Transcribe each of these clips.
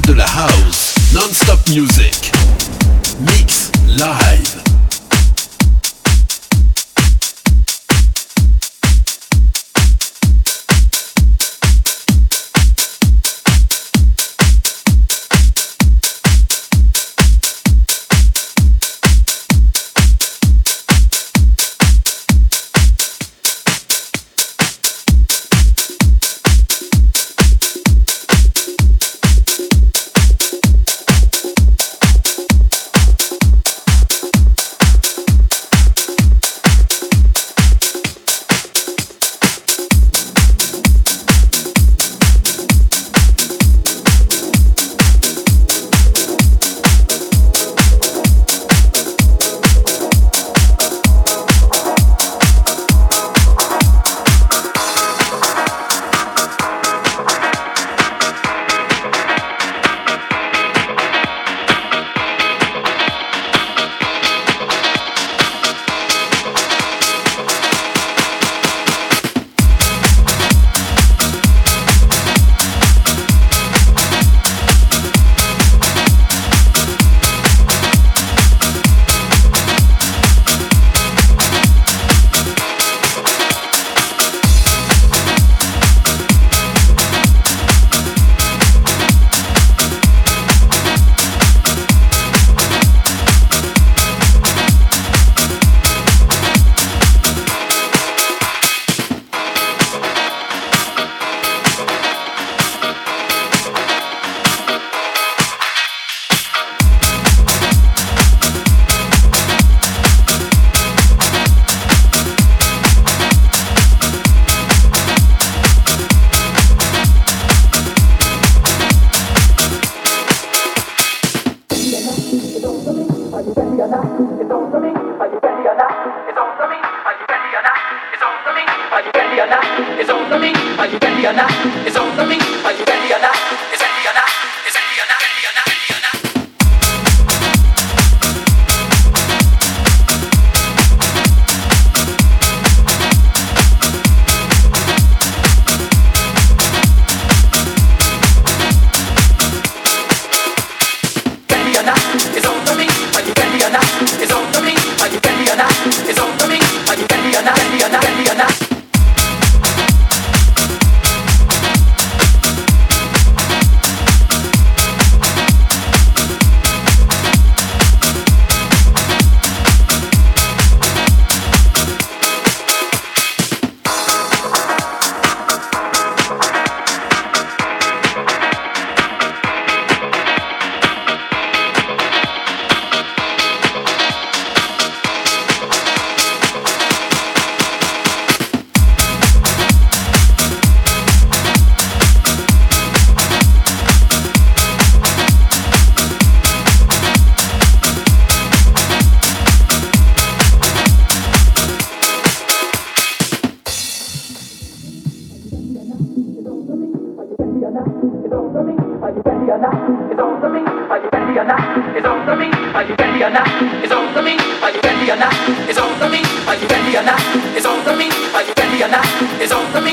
de la house, non-stop music, mix live. It's over me. Are you ready or not? It's over me. Are you ready or not? It's over me.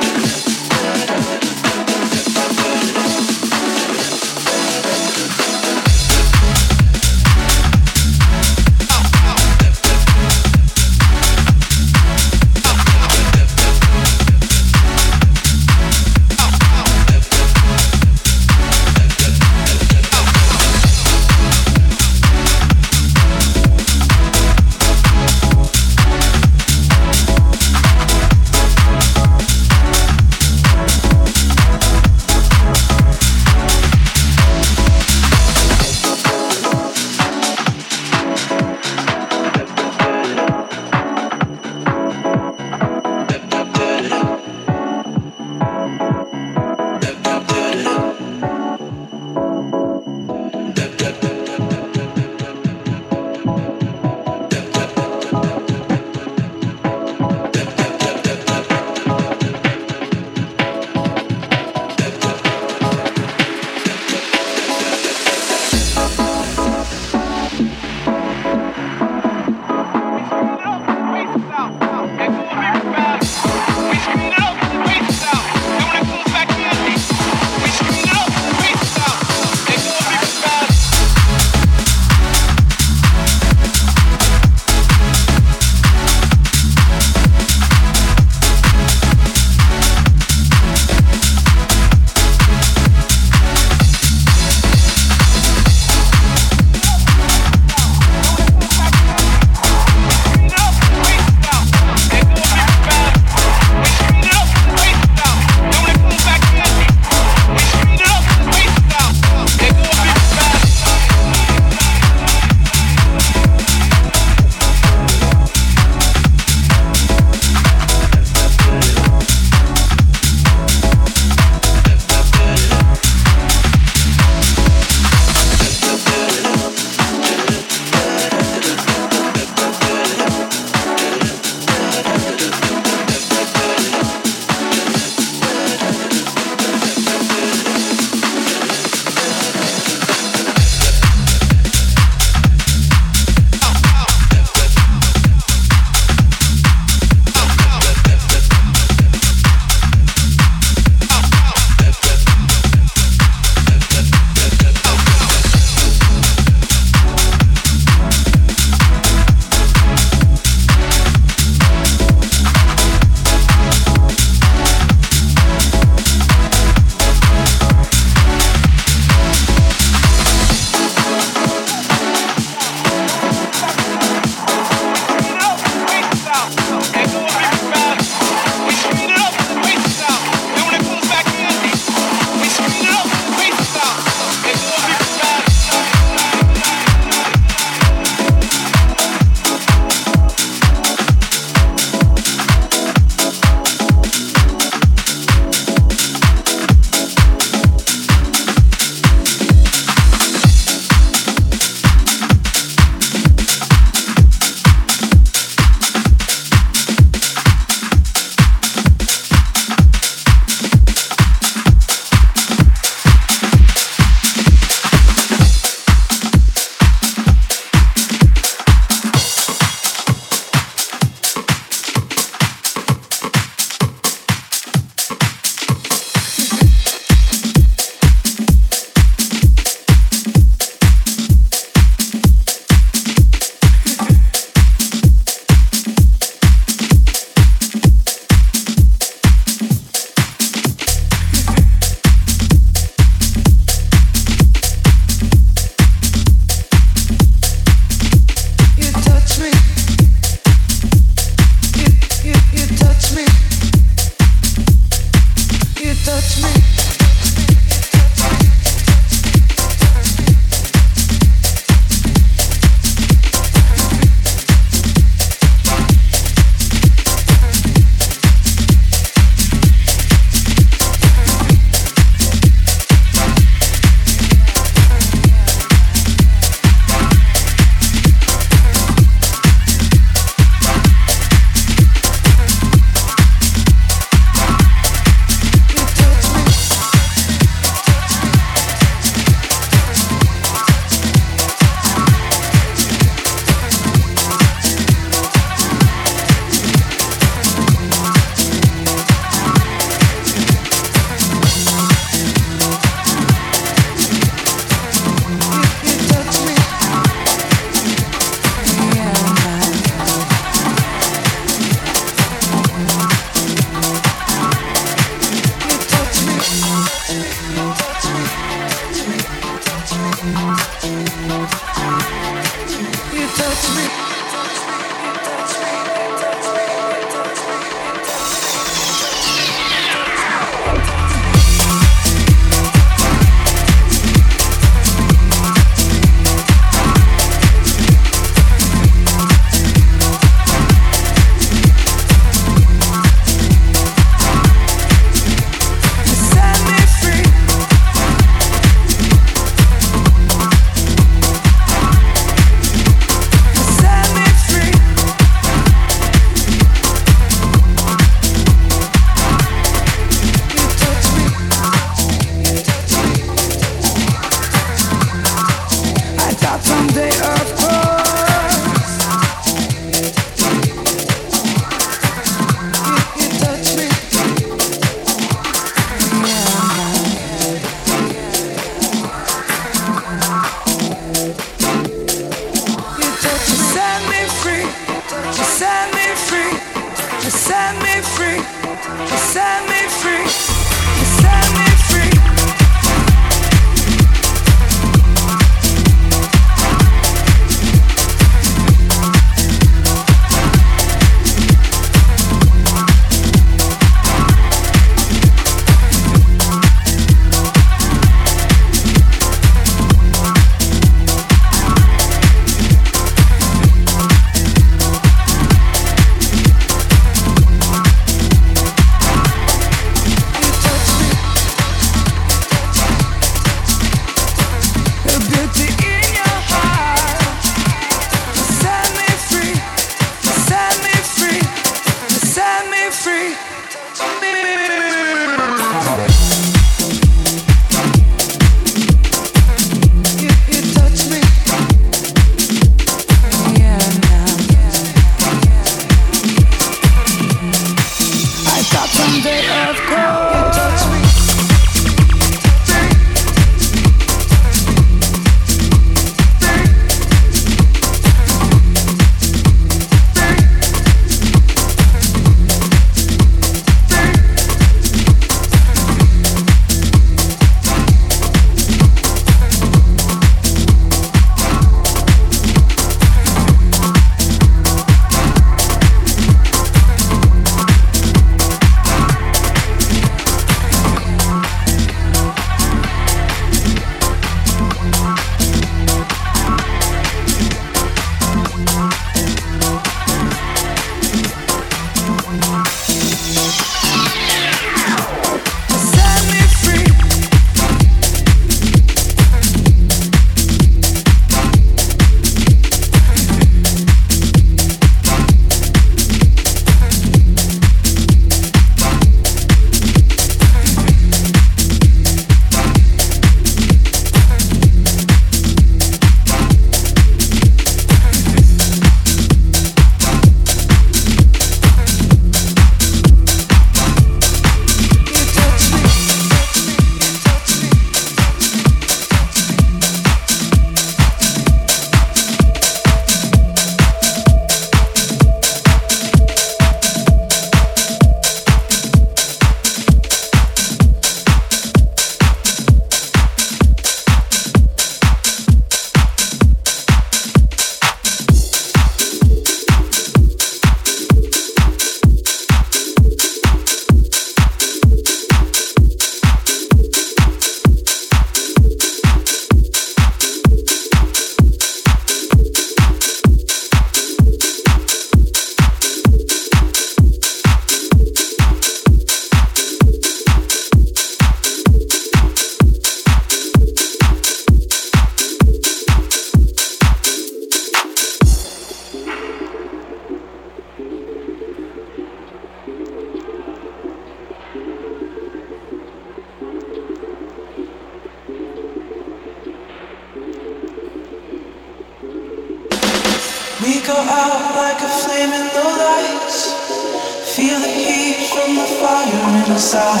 fire inside.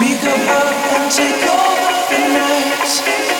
We come up and take over the night.